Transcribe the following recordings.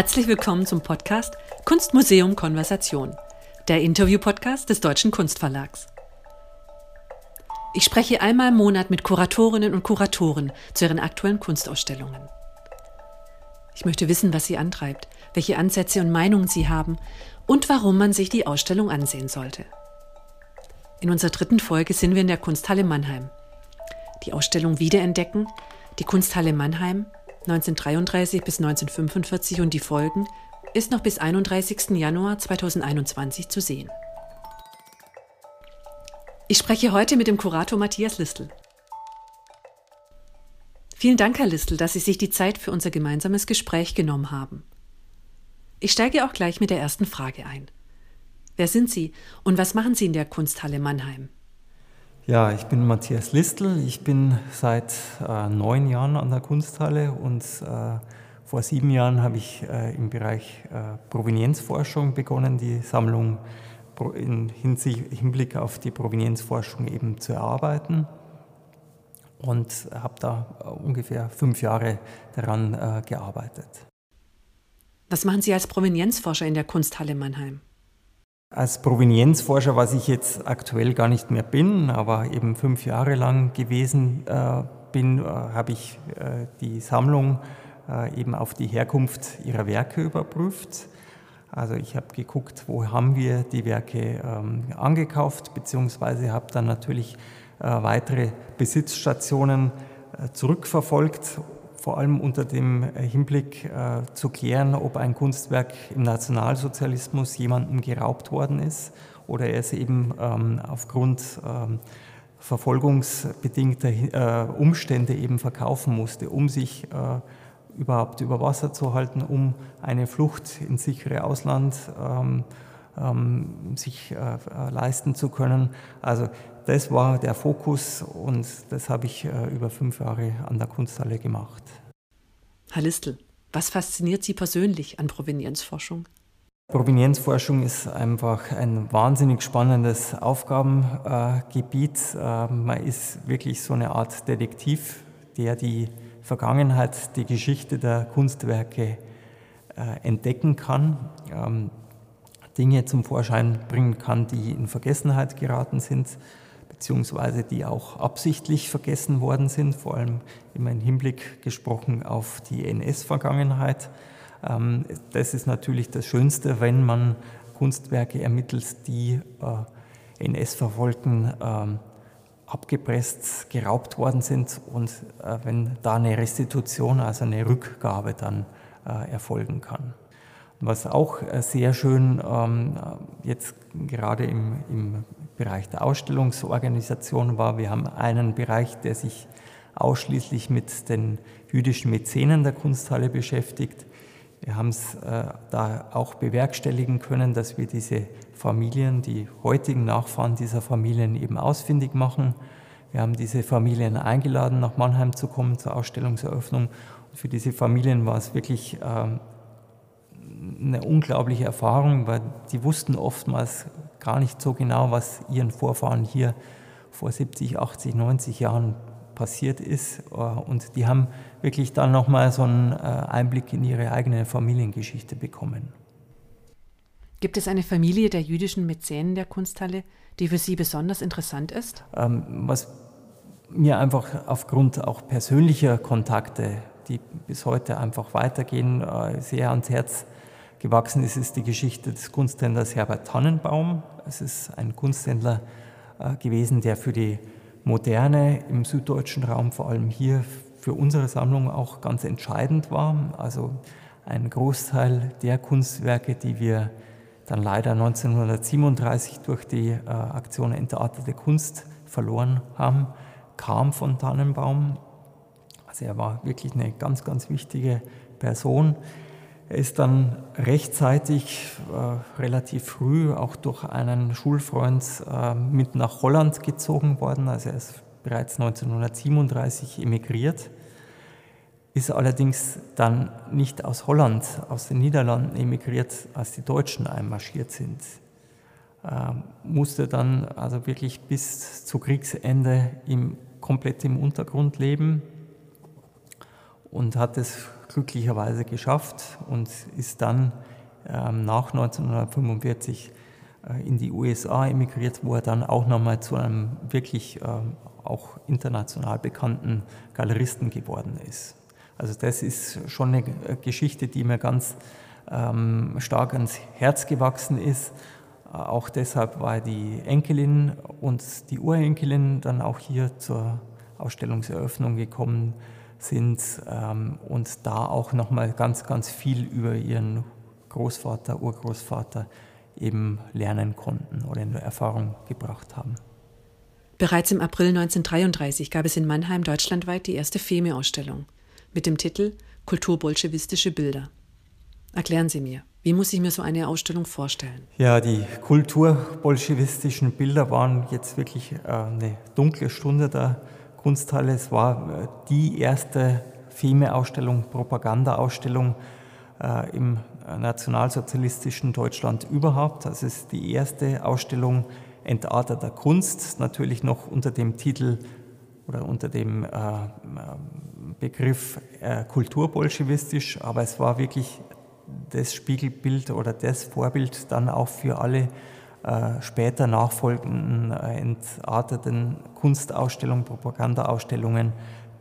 Herzlich willkommen zum Podcast Kunstmuseum Konversation, der Interview-Podcast des Deutschen Kunstverlags. Ich spreche einmal im Monat mit Kuratorinnen und Kuratoren zu ihren aktuellen Kunstausstellungen. Ich möchte wissen, was sie antreibt, welche Ansätze und Meinungen sie haben und warum man sich die Ausstellung ansehen sollte. In unserer dritten Folge sind wir in der Kunsthalle Mannheim. Die Ausstellung Wiederentdecken, die Kunsthalle Mannheim 1933 bis 1945 und die Folgen ist noch bis 31. Januar 2021 zu sehen. Ich spreche heute mit dem Kurator Matthias Listel. Vielen Dank, Herr Listel, dass Sie sich die Zeit für unser gemeinsames Gespräch genommen haben. Ich steige auch gleich mit der ersten Frage ein. Wer sind Sie und was machen Sie in der Kunsthalle Mannheim? Ja, ich bin Matthias Listel. Ich bin seit äh, neun Jahren an der Kunsthalle und äh, vor sieben Jahren habe ich äh, im Bereich äh, Provenienzforschung begonnen, die Sammlung in Hinblick auf die Provenienzforschung eben zu erarbeiten und habe da äh, ungefähr fünf Jahre daran äh, gearbeitet. Was machen Sie als Provenienzforscher in der Kunsthalle Mannheim? Als Provenienzforscher, was ich jetzt aktuell gar nicht mehr bin, aber eben fünf Jahre lang gewesen äh, bin, äh, habe ich äh, die Sammlung äh, eben auf die Herkunft ihrer Werke überprüft. Also ich habe geguckt, wo haben wir die Werke ähm, angekauft, beziehungsweise habe dann natürlich äh, weitere Besitzstationen äh, zurückverfolgt vor allem unter dem äh, Hinblick äh, zu klären, ob ein Kunstwerk im Nationalsozialismus jemandem geraubt worden ist oder er es eben ähm, aufgrund ähm, verfolgungsbedingter äh, Umstände eben verkaufen musste, um sich überhaupt über Wasser zu halten, um eine Flucht ins sichere Ausland ähm, ähm sich äh, leisten zu können. Also das war der Fokus und das habe ich äh, über fünf Jahre an der Kunsthalle gemacht. Herr Listel, was fasziniert Sie persönlich an Provenienzforschung? Provenienzforschung ist einfach ein wahnsinnig spannendes Aufgabengebiet. Äh, man ist wirklich so eine Art Detektiv, der die Vergangenheit, die Geschichte der Kunstwerke äh, entdecken kann. Ähm, Dinge zum Vorschein bringen kann, die in Vergessenheit geraten sind, beziehungsweise die auch absichtlich vergessen worden sind, vor allem immer im Hinblick gesprochen auf die NS-Vergangenheit. Ähm, das ist natürlich das Schönste, wenn man Kunstwerke ermittelt, die äh, NS-Verfolgten ähm, abgepresst, geraubt worden sind und äh, wenn da eine Restitution, also eine Rückgabe dann äh, erfolgen kann. Was auch sehr schön ähm, jetzt gerade im, im Bereich der Ausstellungsorganisation war, wir haben einen Bereich, der sich ausschließlich mit den jüdischen Mäzenen der Kunsthalle beschäftigt. Wir haben es äh, da auch bewerkstelligen können, dass wir diese Familien, die heutigen Nachfahren dieser Familien eben ausfindig machen. Wir haben diese Familien eingeladen, nach Mannheim zu kommen zur Ausstellungseröffnung. Und für diese Familien war es wirklich ähm, eine unglaubliche Erfahrung, weil die wussten oftmals gar nicht so genau, was ihren Vorfahren hier vor 70, 80, 90 Jahren passiert ist. Und die haben wirklich dann nochmal so einen äh, Einblick in ihre eigene Familiengeschichte bekommen. Gibt es eine Familie der jüdischen Mäzenen der Kunsthalle, die für Sie besonders interessant ist? Ähm, was mir einfach aufgrund auch persönlicher Kontakte, die bis heute einfach weitergehen, äh, sehr ans Herz gewachsen ist, ist die Geschichte des Kunsthändlers Herbert Tannenbaum. Es ist ein Kunsthändler äh, gewesen, der für die Moderne im süddeutschen Raum, vor allem hier für unsere Sammlung auch ganz entscheidend war. Also ein Großteil der Kunstwerke, die wir dann leider 1937 durch die äh, Aktion Entartete Kunst verloren haben, kam von Tannenbaum. Also er war wirklich eine ganz, ganz wichtige Person. Er ist dann rechtzeitig, äh, relativ früh, auch durch einen Schulfreund äh, mit nach Holland gezogen worden. Also er ist bereits 1937 emigriert, ist allerdings dann nicht aus Holland, aus den Niederlanden emigriert, als die Deutschen einmarschiert sind. Äh, musste dann also wirklich bis zu Kriegsende im, komplett im Untergrund leben und hat es glücklicherweise geschafft und ist dann ähm, nach 1945 äh, in die USA emigriert, wo er dann auch nochmal zu einem wirklich ähm, auch international bekannten Galeristen geworden ist. Also das ist schon eine Geschichte, die mir ganz ähm, stark ans Herz gewachsen ist. Auch deshalb war die Enkelin und die Urenkelin dann auch hier zur Ausstellungseröffnung gekommen sind ähm, und da auch nochmal ganz, ganz viel über ihren Großvater, Urgroßvater eben lernen konnten oder in Erfahrung gebracht haben. Bereits im April 1933 gab es in Mannheim deutschlandweit die erste FEME-Ausstellung mit dem Titel Kulturbolschewistische Bilder. Erklären Sie mir, wie muss ich mir so eine Ausstellung vorstellen? Ja, die kulturbolschewistischen Bilder waren jetzt wirklich äh, eine dunkle Stunde der Kunsthalle. Es war äh, die erste FEME-Ausstellung, Propaganda-Ausstellung äh, im nationalsozialistischen Deutschland überhaupt. Das ist die erste Ausstellung entarteter Kunst, natürlich noch unter dem Titel oder unter dem Begriff kulturbolschewistisch, aber es war wirklich das Spiegelbild oder das Vorbild dann auch für alle äh, später nachfolgenden äh, entarteten Kunstausstellungen, Propagandaausstellungen,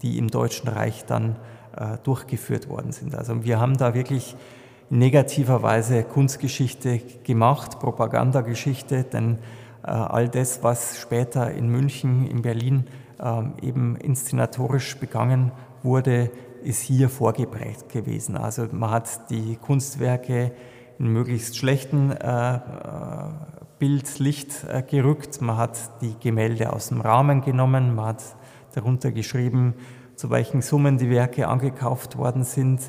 die im Deutschen Reich dann äh, durchgeführt worden sind. Also wir haben da wirklich in negativer Weise Kunstgeschichte gemacht, Propagandageschichte, denn äh, all das, was später in München, in Berlin ähm, eben inszenatorisch begangen wurde, ist hier vorgeprägt gewesen. Also man hat die Kunstwerke in möglichst schlechten äh, Bildlicht äh, gerückt. Man hat die Gemälde aus dem Rahmen genommen, man hat darunter geschrieben, zu welchen Summen die Werke angekauft worden sind,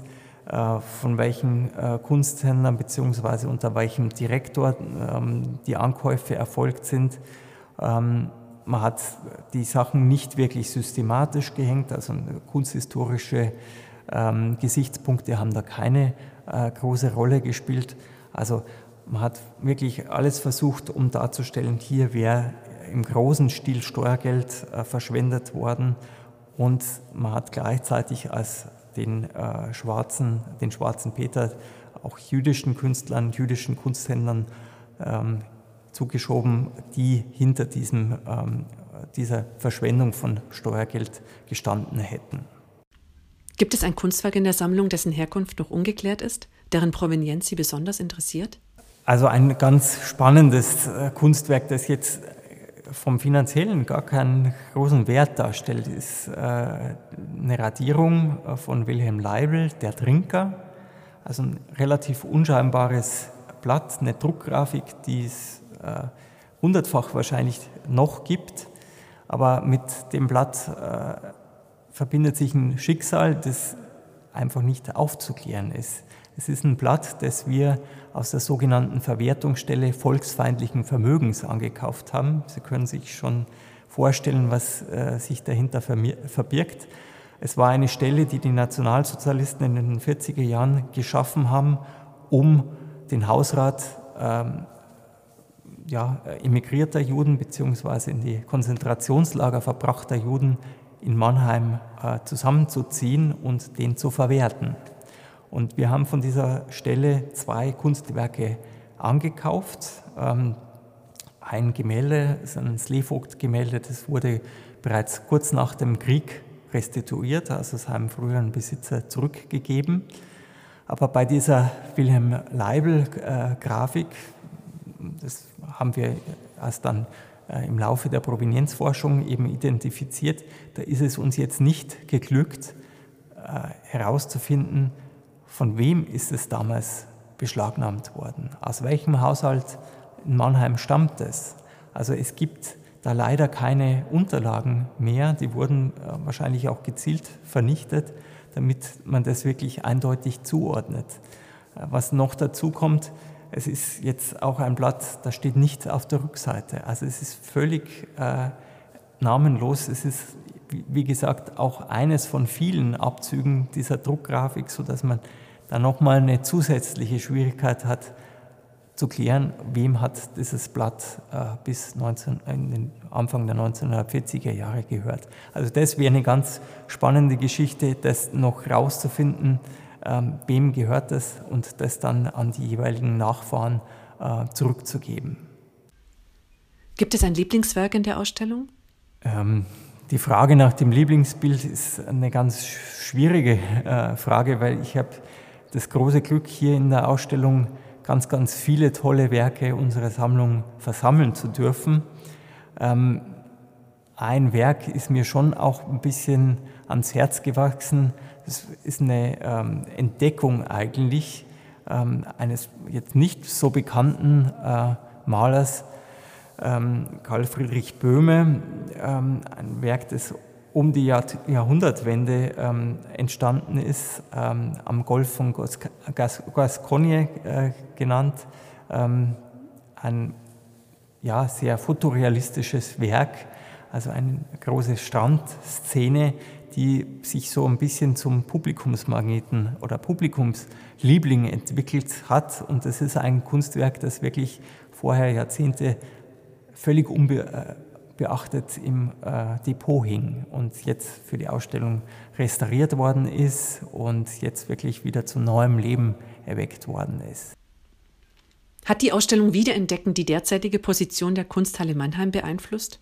äh, von welchen äh, Kunsthändlern bzw. unter welchem Direktor ähm, die Ankäufe erfolgt sind. Ähm, man hat die Sachen nicht wirklich systematisch gehängt, also kunsthistorische ähm, Gesichtspunkte haben da keine große Rolle gespielt. Also man hat wirklich alles versucht, um darzustellen, hier wäre im großen Stil Steuergeld äh, verschwendet worden und man hat gleichzeitig als den äh, schwarzen, den schwarzen Peter auch jüdischen Künstlern, jüdischen Kunsthändlern ähm, zugeschoben, die hinter diesem, ähm, dieser Verschwendung von Steuergeld gestanden hätten. Gibt es ein Kunstwerk in der Sammlung, dessen Herkunft noch ungeklärt ist, deren Provenienz Sie besonders interessiert? Also ein ganz spannendes äh, Kunstwerk, das jetzt vom finanziellen gar keinen großen Wert darstellt, ist äh, eine Radierung äh, von Wilhelm Leibel, Der Trinker. Also ein relativ unscheinbares Blatt, eine Druckgrafik, die es hundertfach wahrscheinlich noch gibt. Aber mit dem Blatt verbindet sich ein Schicksal, das einfach nicht aufzuklären ist. Es ist ein Blatt, das wir aus der sogenannten Verwertungsstelle volksfeindlichen Vermögens angekauft haben. Sie können sich schon vorstellen, was äh, sich dahinter verbirgt. Es war eine Stelle, die die Nationalsozialisten in den 40er Jahren geschaffen haben, um den Hausrat ähm, ja, emigrierter Juden bzw. in die Konzentrationslager verbrachter Juden in Mannheim äh, zusammenzuziehen und den zu verwerten. Und wir haben von dieser Stelle zwei Kunstwerke angekauft. Ähm, ein Gemälde, ein Slevogt-Gemälde, das wurde bereits kurz nach dem Krieg restituiert, also es haben früheren Besitzer zurückgegeben. Aber bei dieser Wilhelm Leibel-Grafik, das haben wir erst dann äh, im Laufe der Provenienzforschung eben identifiziert, da ist es uns jetzt nicht geglückt, äh, herauszufinden, von wem ist es damals beschlagnahmt worden? Aus welchem Haushalt in Mannheim stammt es? Also es gibt da leider keine Unterlagen mehr, die wurden äh, wahrscheinlich auch gezielt vernichtet, damit man das wirklich eindeutig zuordnet. Äh, was noch dazu kommt, es ist jetzt auch ein Blatt, da steht nichts auf der Rückseite. Also es ist völlig äh, namenlos. Es ist, wie gesagt, auch eines von vielen Abzügen dieser Druckgrafik, sodass man dann nochmal eine zusätzliche Schwierigkeit hat, zu klären, wem hat dieses Blatt äh, bis 19, äh, Anfang der 1940er Jahre gehört. Also das wäre eine ganz spannende Geschichte, das noch rauszufinden, ähm, wem gehört das und das dann an die jeweiligen Nachfahren äh, zurückzugeben. Gibt es ein Lieblingswerk in der Ausstellung? Ähm, die Frage nach dem Lieblingsbild ist eine ganz schwierige äh, Frage, weil ich habe das große Glück, hier in der Ausstellung ganz, ganz viele tolle Werke unserer Sammlung versammeln zu dürfen. Ähm, ein Werk ist mir schon auch ein bisschen ans Herz gewachsen. Das ist eine ähm, Entdeckung eigentlich ähm, eines jetzt nicht so bekannten äh, Malers, Karl Friedrich Böhme, ähm, ein Werk, das um die Jahr Jahrhundertwende ähm, entstanden ist, ähm, am Golf von Gascogne äh, genannt. Ähm, ein ja, sehr fotorealistisches Werk, also eine große Strandszene, die sich so ein bisschen zum Publikumsmagneten oder Publikumsliebling entwickelt hat. Und das ist ein Kunstwerk, das wirklich vorher Jahrzehnte völlig unbeachtet im äh, Depot hing und jetzt für die Ausstellung restauriert worden ist und jetzt wirklich wieder zu neuem Leben erweckt worden ist. Hat die Ausstellung Wiederentdecken die derzeitige Position der Kunsthalle Mannheim beeinflusst?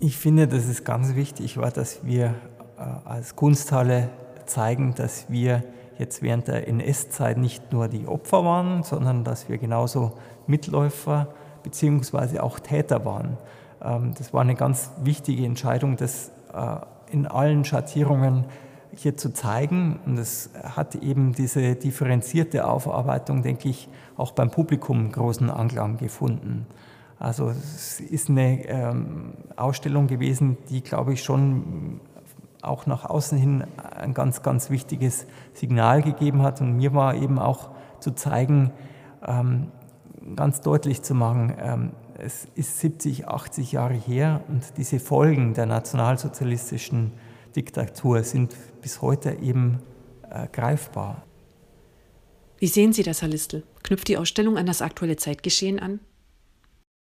Ich finde, dass es ganz wichtig war, dass wir äh, als Kunsthalle zeigen, dass wir jetzt während der NS-Zeit nicht nur die Opfer waren, sondern dass wir genauso Mitläufer beziehungsweise auch Täter waren. Ähm, das war eine ganz wichtige Entscheidung, das äh, in allen Schattierungen hier zu zeigen. Und es hat eben diese differenzierte Aufarbeitung, denke ich, auch beim Publikum großen Anklang gefunden. Also es ist eine ähm, Ausstellung gewesen, die, glaube ich, schon auch nach außen hin ein ganz, ganz wichtiges Signal gegeben hat. Und mir war eben auch zu zeigen, ähm, ganz deutlich zu machen, ähm, es ist 70, 80 Jahre her und diese Folgen der nationalsozialistischen Diktatur sind bis heute eben äh, greifbar. Wie sehen Sie das, Herr Listel? Knüpft die Ausstellung an das aktuelle Zeitgeschehen an?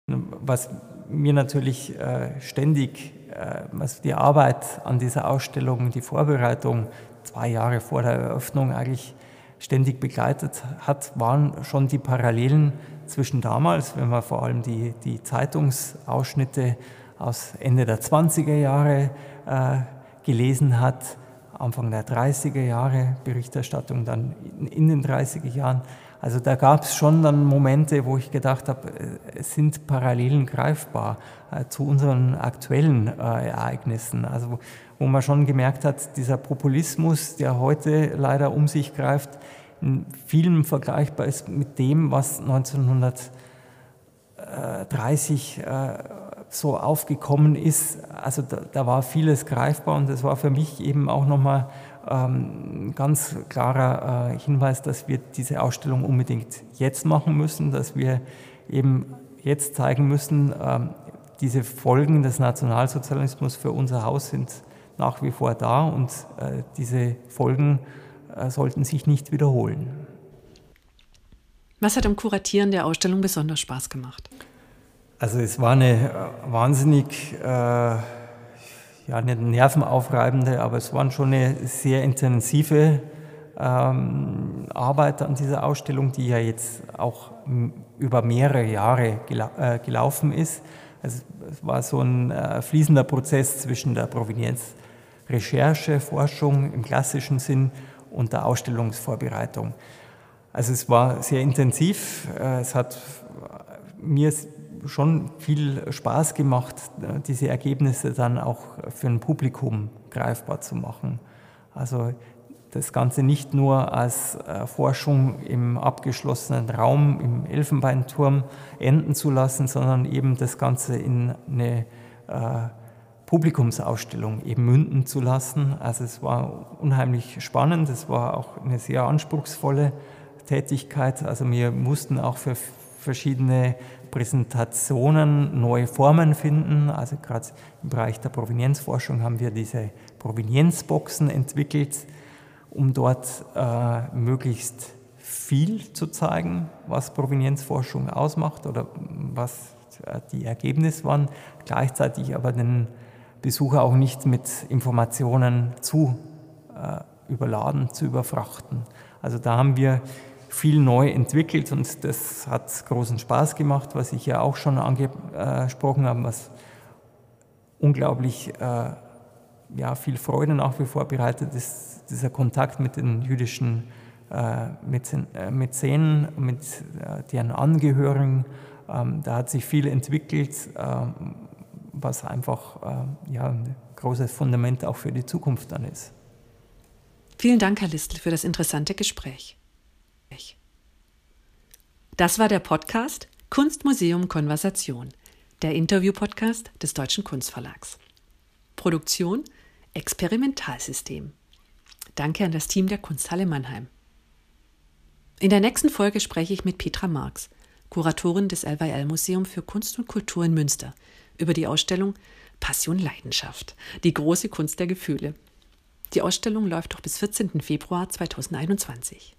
Was mir natürlich äh, ständig, äh, was die Arbeit an dieser Ausstellung, die Vorbereitung zwei Jahre vor der Eröffnung eigentlich ständig begleitet hat, waren schon die Parallelen zwischen damals, wenn man vor allem die, die Zeitungsausschnitte aus Ende der 20er Jahre äh, gelesen hat, Anfang der 30er Jahre, Berichterstattung dann in, in den 30er Jahren. Also da gab es schon dann Momente, wo ich gedacht habe, äh, es sind Parallelen greifbar äh, zu unseren aktuellen äh, Ereignissen. Also wo man schon gemerkt hat, dieser Populismus, der heute leider um sich greift, in vielen vergleichbar ist mit dem, was 1930 äh, so aufgekommen ist. Also da, da, war vieles greifbar und das war für mich eben auch nochmal ähm, ganz klarer äh, Hinweis, dass wir diese Ausstellung unbedingt jetzt machen müssen, dass wir eben jetzt zeigen müssen, ähm, diese Folgen des Nationalsozialismus für unser Haus sind nach wie vor da und äh, diese Folgen äh, sollten sich nicht wiederholen. Was hat am Kuratieren der Ausstellung besonders Spaß gemacht? Also es war eine äh, wahnsinnig, äh, ja nicht nervenaufreibende, aber es war schon eine sehr intensive ähm, Arbeit an dieser Ausstellung, die ja jetzt auch über mehrere Jahre gela äh, gelaufen ist. Also es war so ein äh, fließender Prozess zwischen der Provenienzrecherche, Forschung im klassischen Sinn und der Ausstellungsvorbereitung. Also es war sehr intensiv. Äh, es hat mir schon viel Spaß gemacht, diese Ergebnisse dann auch für ein Publikum greifbar zu machen. Also das Ganze nicht nur als äh, Forschung im abgeschlossenen Raum, im Elfenbeinturm enden zu lassen, sondern eben das Ganze in eine äh, Publikumsausstellung eben münden zu lassen. Also es war unheimlich spannend, es war auch eine sehr anspruchsvolle Tätigkeit. Also wir mussten auch für verschiedene Präsentationen neue Formen finden. Also gerade im Bereich der Provenienzforschung haben wir diese Provenienzboxen entwickelt, um dort äh, möglichst viel zu zeigen, was Provenienzforschung ausmacht oder was äh, die Ergebnisse waren, gleichzeitig aber den Besucher auch nicht mit Informationen zu äh, überladen, zu überfrachten. Also da haben wir viel neu entwickelt und das hat großen Spaß gemacht, was ich ja auch schon angesprochen habe, was unglaublich äh, ja, viel Freude nach wie vor bereitet, ist dieser Kontakt mit den jüdischen äh, Mäzenen, äh, mit äh, deren Angehörigen. Ähm, da hat sich viel entwickelt, ähm, was einfach äh, ja, ein großes Fundament auch für die Zukunft dann ist. Vielen Dank, Herr Listl, für das interessante Gespräch. Das war der Podcast Kunstmuseum Konversation, der Interview-Podcast des Deutschen Kunstverlags. Produktion Experimentalsystem. Danke an das Team der Kunsthalle Mannheim. In der nächsten Folge spreche ich mit Petra Marx, Kuratorin des LWL Museum für Kunst und Kultur in Münster, über die Ausstellung Passion Leidenschaft, die große Kunst der Gefühle. Die Ausstellung läuft noch bis 14. Februar 2021.